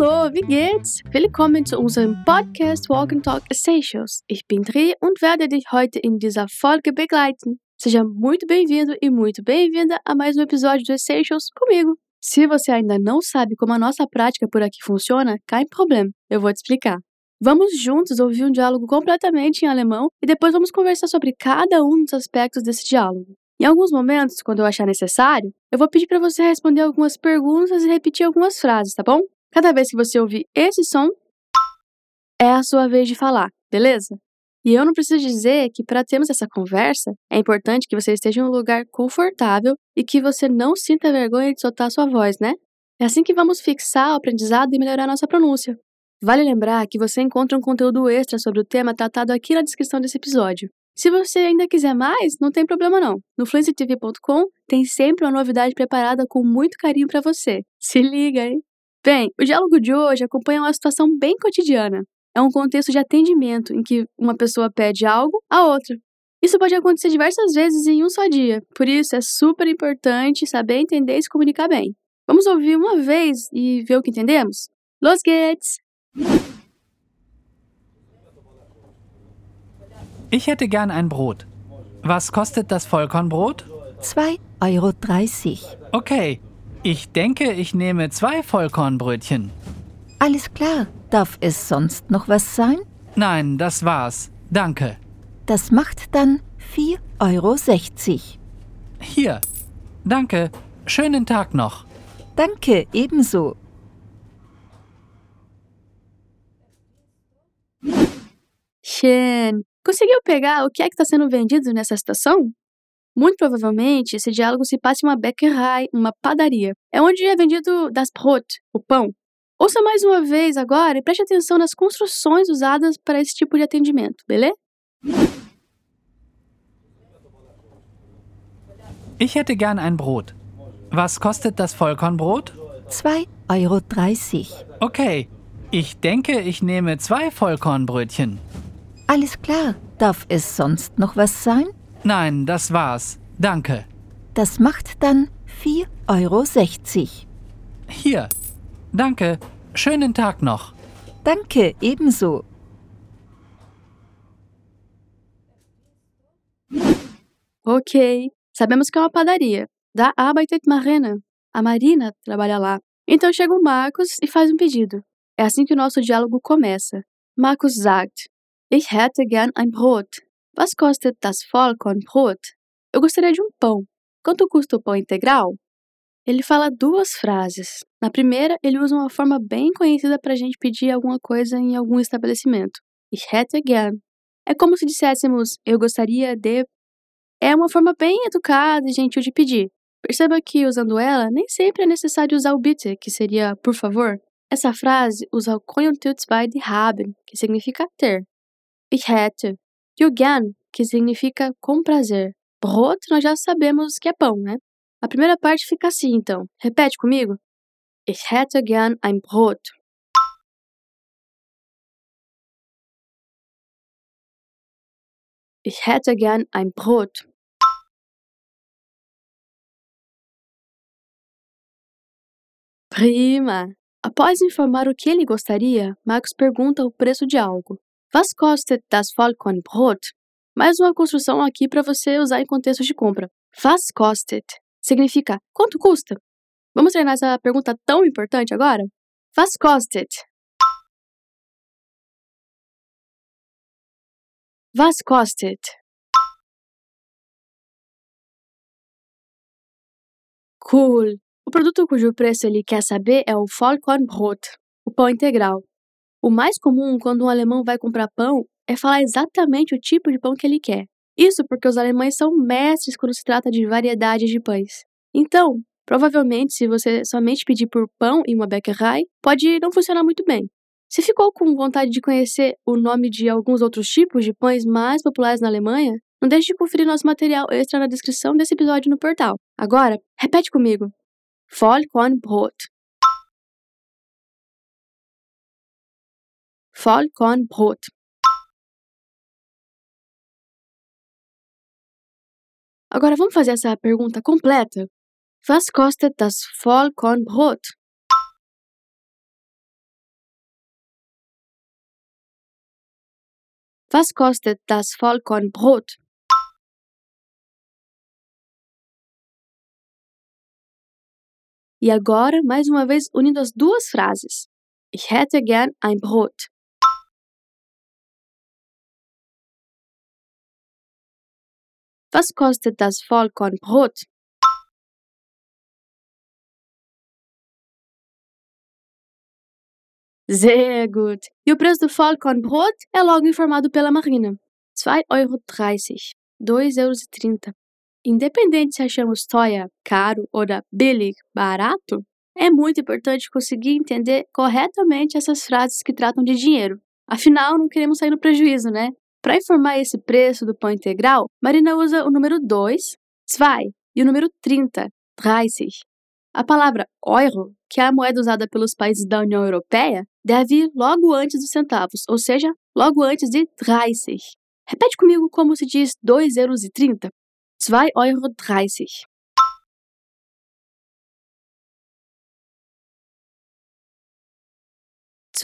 Hallo, wie geht's? Willkommen zu unserem Podcast Walk and Talk Essentials. Ich bin Dri und werde dich heute in dieser Folge begleiten. Seja muito bem-vindo e muito bem-vinda a mais um episódio do Essentials comigo. Se você ainda não sabe como a nossa prática por aqui funciona, cai em problema. Eu vou te explicar. Vamos juntos ouvir um diálogo completamente em alemão e depois vamos conversar sobre cada um dos aspectos desse diálogo. Em alguns momentos, quando eu achar necessário, eu vou pedir para você responder algumas perguntas e repetir algumas frases, tá bom? Cada vez que você ouvir esse som, é a sua vez de falar, beleza? E eu não preciso dizer que para termos essa conversa, é importante que você esteja em um lugar confortável e que você não sinta vergonha de soltar sua voz, né? É assim que vamos fixar o aprendizado e melhorar nossa pronúncia. Vale lembrar que você encontra um conteúdo extra sobre o tema tratado aqui na descrição desse episódio. Se você ainda quiser mais, não tem problema não. No fluencytv.com tem sempre uma novidade preparada com muito carinho para você. Se liga, hein? Bem, o diálogo de hoje acompanha uma situação bem cotidiana. É um contexto de atendimento em que uma pessoa pede algo à outra. Isso pode acontecer diversas vezes em um só dia, por isso é super importante saber entender e se comunicar bem. Vamos ouvir uma vez e ver o que entendemos? Los geht's! Ich hätte gern ein Brot. Was kostet das Vollkornbrot? 2,30 Euro. Okay, ich denke, ich nehme zwei Vollkornbrötchen. Alles klar. Darf es sonst noch was sein? Nein, das war's. Danke. Das macht dann 4,60 Euro. Hier. Danke. Schönen Tag noch. Danke, ebenso. Shen, conseguiu pegar o que é que está sendo vendido nessa situação? Muito provavelmente, esse diálogo se passa em uma Bäckerei, uma padaria. É onde é vendido das Brot, o pão. Ouça mais uma vez agora e preste atenção nas construções usadas para esse tipo de atendimento, beleza? Ich hätte gern ein Brot. Was kostet das Vollkornbrot? 2,30 Euro. Okay, ich denke, ich nehme zwei Vollkornbrötchen. Alles klar. Darf es sonst noch was sein? Nein, das war's. Danke. Das macht dann 4,60 Euro. Hier. Danke. Schönen Tag noch. Danke, ebenso. Ok, sabemos que é uma padaria. Da Arbeitet Marina. A Marina trabalha lá. Então chega o Marcos e faz um pedido. É assim que o nosso diálogo começa. Marcos sagt: Ich hätte gern ein Brot. Was kostet das Vollkornbrot? Eu gostaria de um pão. Quanto custa o pão integral? Ele fala duas frases. Na primeira, ele usa uma forma bem conhecida para a gente pedir alguma coisa em algum estabelecimento. Ich hätte gern. É como se disséssemos eu gostaria de. É uma forma bem educada e gentil de pedir. Perceba que, usando ela, nem sempre é necessário usar o bitte, que seria por favor. Essa frase usa o Konjunktiv 2 de haben, que significa ter. Ich hätte. Gern, que significa com prazer. Brot, nós já sabemos que é pão, né? A primeira parte fica assim, então. Repete comigo. Ich hätte gern ein Brot. Ich hätte gern ein Brot. Prima! Após informar o que ele gostaria, Marcos pergunta o preço de algo. Was kostet das Vollkornbrot? Mais uma construção aqui para você usar em contexto de compra. Was kostet significa quanto custa? Vamos treinar essa pergunta tão importante agora? Was kostet? Was kostet? Cool! O produto cujo preço ele quer saber é o Vollkornbrot, o pão integral. O mais comum quando um alemão vai comprar pão é falar exatamente o tipo de pão que ele quer. Isso porque os alemães são mestres quando se trata de variedades de pães. Então, provavelmente, se você somente pedir por pão em uma Bäckerei, pode não funcionar muito bem. Se ficou com vontade de conhecer o nome de alguns outros tipos de pães mais populares na Alemanha, não deixe de conferir nosso material extra na descrição desse episódio no portal. Agora, repete comigo. Vollkornbrot. Vollkornbrot Agora vamos fazer essa pergunta completa. Was kostet das Vollkornbrot? Was kostet das Vollkornbrot? E agora, mais uma vez, unindo as duas frases. Ich hätte gern ein Brot. Was kostet das Vollkornbrot? Sehr gut. E o preço do Vollkornbrot é logo informado pela Marina. 2,30 Euro. 2,30 euros. Independente se achamos teuer caro ou da billig barato, é muito importante conseguir entender corretamente essas frases que tratam de dinheiro. Afinal, não queremos sair no prejuízo, né? Para informar esse preço do pão integral, Marina usa o número 2, 2, e o número 30, 30. A palavra euro, que é a moeda usada pelos países da União Europeia, deve ir logo antes dos centavos, ou seja, logo antes de 30. Repete comigo como se diz 2,30 euros. 2,30 Euro.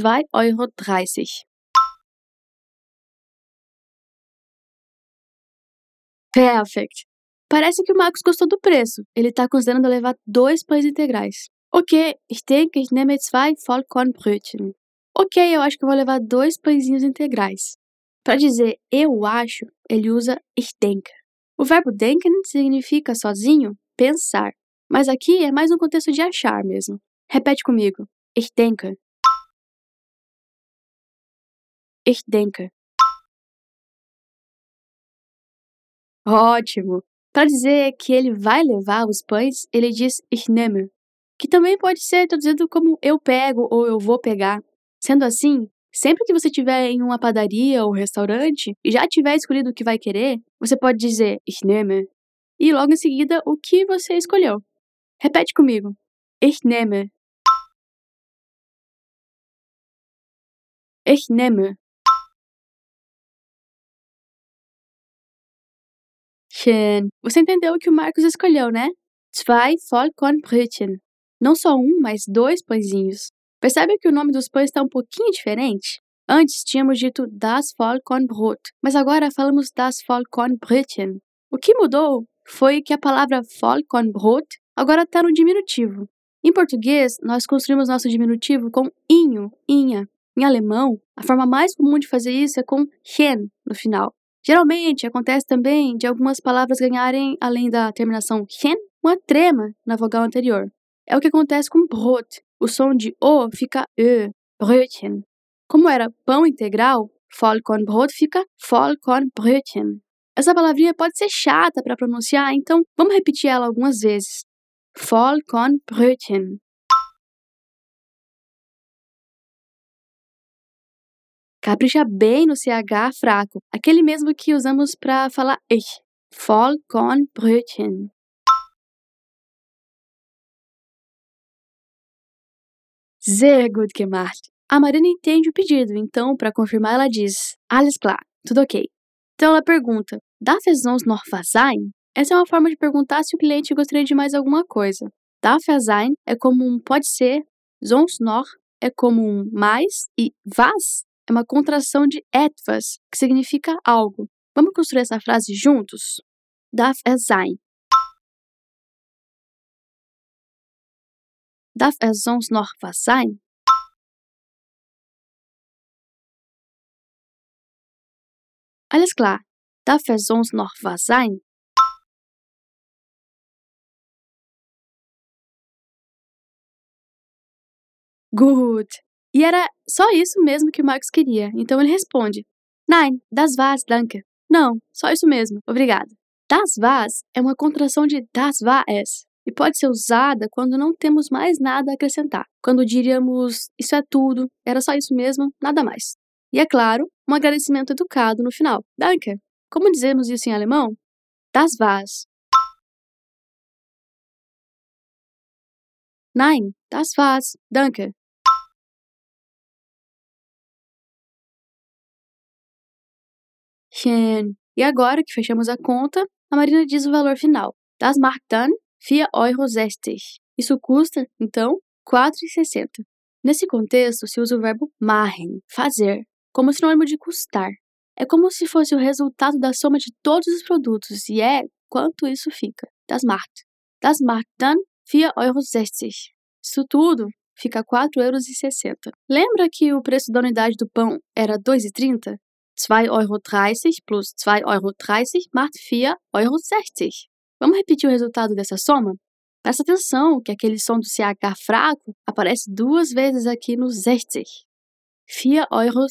2,30 Euro. Perfect. Parece que o Marcos gostou do preço. Ele está considerando levar dois pães integrais. Ok, ich denke, ich nehme zwei Vollkornbrötchen. Ok, eu acho que vou levar dois pãezinhos integrais. Para dizer eu acho, ele usa ich denke. O verbo denken significa sozinho pensar, mas aqui é mais um contexto de achar mesmo. Repete comigo. Ich denke. Ich denke. Ótimo! Para dizer que ele vai levar os pães, ele diz ich nehme que também pode ser traduzido como eu pego ou eu vou pegar. Sendo assim, sempre que você estiver em uma padaria ou restaurante e já tiver escolhido o que vai querer, você pode dizer ich nehme e logo em seguida o que você escolheu. Repete comigo. Ich nehme. Ich nehme. Schön. Você entendeu o que o Marcos escolheu, né? Zwei Vollkornbrötchen. Não só um, mas dois pãezinhos. Percebe que o nome dos pães está um pouquinho diferente? Antes tínhamos dito das Vollkornbrot, mas agora falamos das Vollkornbrötchen. O que mudou foi que a palavra Vollkornbrot agora está no diminutivo. Em português, nós construímos nosso diminutivo com inho, inha. Em alemão, a forma mais comum de fazer isso é com hen no final. Geralmente acontece também de algumas palavras ganharem, além da terminação hen, uma trema na vogal anterior. É o que acontece com brot. O som de O fica Ö, Brötchen. Como era pão integral, Vollkornbrot fica Vollkornbrötchen. Essa palavrinha pode ser chata para pronunciar, então vamos repetir ela algumas vezes. Vollkornbrötchen. Capricha bem no CH fraco, aquele mesmo que usamos para falar ich. Vollkornbrötchen. Sehr gut gemacht. A Marina entende o pedido, então, para confirmar, ela diz: Alles klar, tudo ok. Então ela pergunta: Darf es uns noch was sein? Essa é uma forma de perguntar se o cliente gostaria de mais alguma coisa. Darf es sein é como um pode ser, sonst noch é como um mais e was é uma contração de etwas, que significa algo. Vamos construir essa frase juntos? Darf es sein? Darf es sonst noch was sein? Alles klar. Darf es sonst noch was sein? Gut. E era só isso mesmo que o Marcos queria, então ele responde: Nein, das war's, danke. Não, só isso mesmo, obrigado. Das war's é uma contração de das war es, e pode ser usada quando não temos mais nada a acrescentar. Quando diríamos isso é tudo, era só isso mesmo, nada mais. E é claro, um agradecimento educado no final. Danke. Como dizemos isso em alemão? Das war's. Nein, das war's. Danke. E agora que fechamos a conta, a Marina diz o valor final. Das macht dann 4,60 Euro. Isso custa, então, 4,60. Nesse contexto, se usa o verbo machen, fazer, como sinônimo de custar. é como se fosse o resultado da soma de todos os produtos e é quanto isso fica. Das macht. Das macht dann 4,60 Euro. Isso tudo fica 4,60 euros. Lembra que o preço da unidade do pão era 2,30? 2,30 Euro plus 2,30 Euro macht 4,60 Euro. Vamos repetir o resultado dessa soma? Presta atenção que aquele som do CH fraco aparece duas vezes aqui no 60. 4,60 Euro.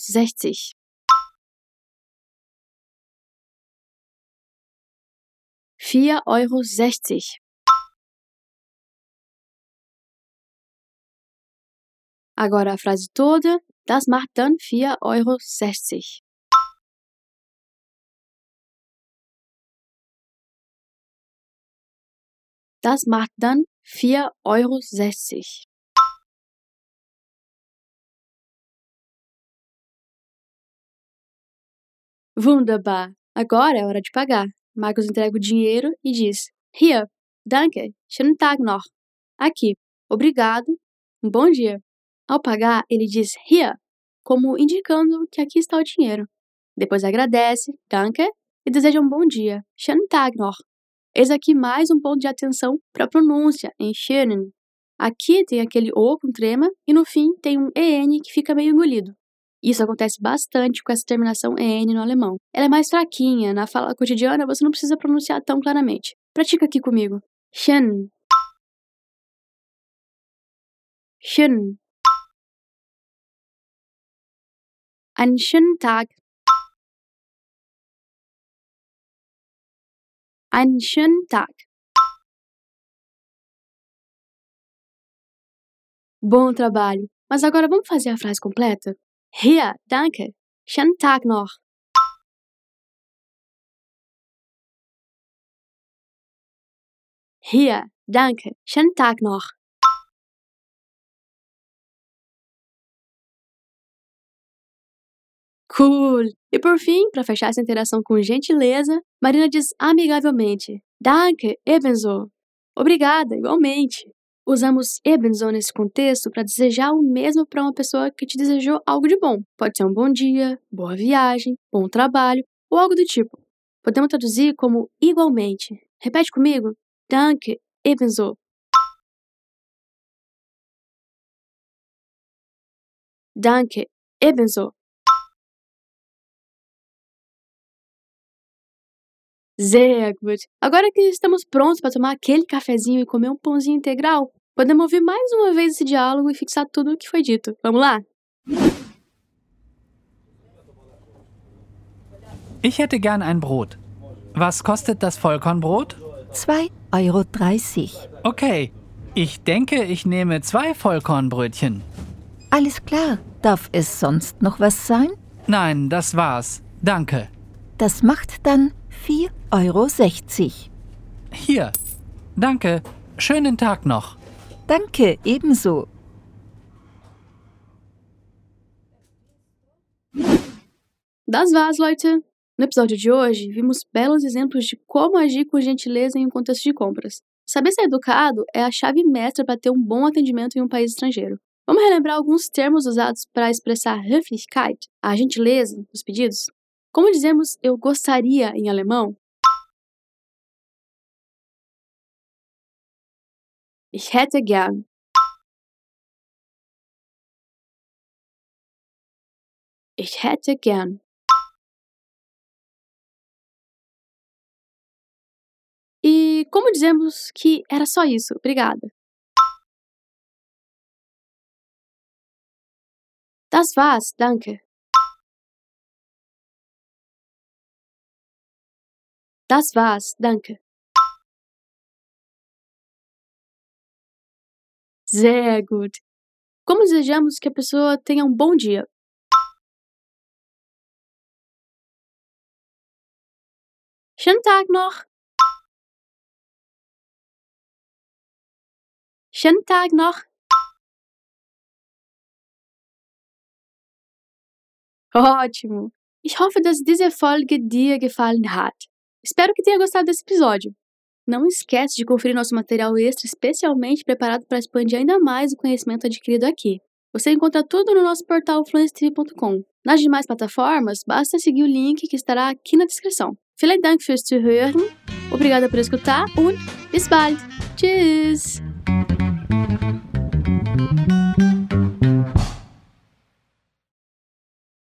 4,60 Euro. Agora a frase toda. Das macht dann 4,60 Euro. Das macht dann 4,60 Euro. Wunderbar! Agora é hora de pagar. Marcos entrega o dinheiro e diz: Hier, danke, schönen Tag noch. Aqui, obrigado, um bom dia. Ao pagar, ele diz hier, como indicando que aqui está o dinheiro. Depois agradece, danke, e deseja um bom dia, schönen Tag noch. Eis aqui mais um ponto de atenção para a pronúncia em schönen. Aqui tem aquele O com trema e no fim tem um EN que fica meio engolido. Isso acontece bastante com essa terminação EN no alemão. Ela é mais fraquinha, na fala cotidiana você não precisa pronunciar tão claramente. Pratica aqui comigo. Schön. Schön. Einen schönen Tag. Einen schönen Tag. Bom trabalho! Mas agora vamos fazer a frase completa? Hier, danke. Schönen Tag noch. Hier, danke. Schönen Tag noch. Cool! E por fim, para fechar essa interação com gentileza, Marina diz amigavelmente: Danke, ebenso. Obrigada, igualmente. Usamos ebenso nesse contexto para desejar o mesmo para uma pessoa que te desejou algo de bom. Pode ser um bom dia, boa viagem, bom trabalho ou algo do tipo. Podemos traduzir como igualmente. Repete comigo: Danke, ebenso. Danke, ebenso. Sehr gut! Agora que estamos prontos para tomar aquele cafezinho e comer um pãozinho integral, podemos ouvir mais uma vez esse diálogo e fixar tudo o que foi dito. Vamos lá? Ich hätte gern ein Brot. Was kostet das Vollkornbrot? 2,30 Euro. Okay, ich denke, ich nehme zwei Vollkornbrötchen. Alles klar. Darf es sonst noch was sein? Nein, das war's. Danke. Das macht dann 4,60 Euro. Hier. Danke. Schönen Tag noch. Danke, ebenso. Das war's, Leute! No episódio de hoje, vimos belos exemplos de como agir com gentileza em um contexto de compras. Saber ser educado é a chave mestra para ter um bom atendimento em um país estrangeiro. Vamos relembrar alguns termos usados para expressar Höflichkeit, a gentileza, nos pedidos? Como dizemos eu gostaria em alemão? Ich hätte gern. Ich hätte gern. E como dizemos que era só isso? Obrigada. Das war's, danke. Das war's, danke. Sehr gut! Como desejamos que a pessoa tenha um bom dia? Schönen Tag noch! Schönen Tag noch! Ótimo! Ich hoffe, dass diese Folge dir gefallen hat. Espero que tenha gostado desse episódio. Não esquece de conferir nosso material extra especialmente preparado para expandir ainda mais o conhecimento adquirido aqui. Você encontra tudo no nosso portal fluencytv.com. Nas demais plataformas, basta seguir o link que estará aqui na descrição. Vielen Dank fürs Zuhören. Obrigada por escutar und bis bald. Tschüss.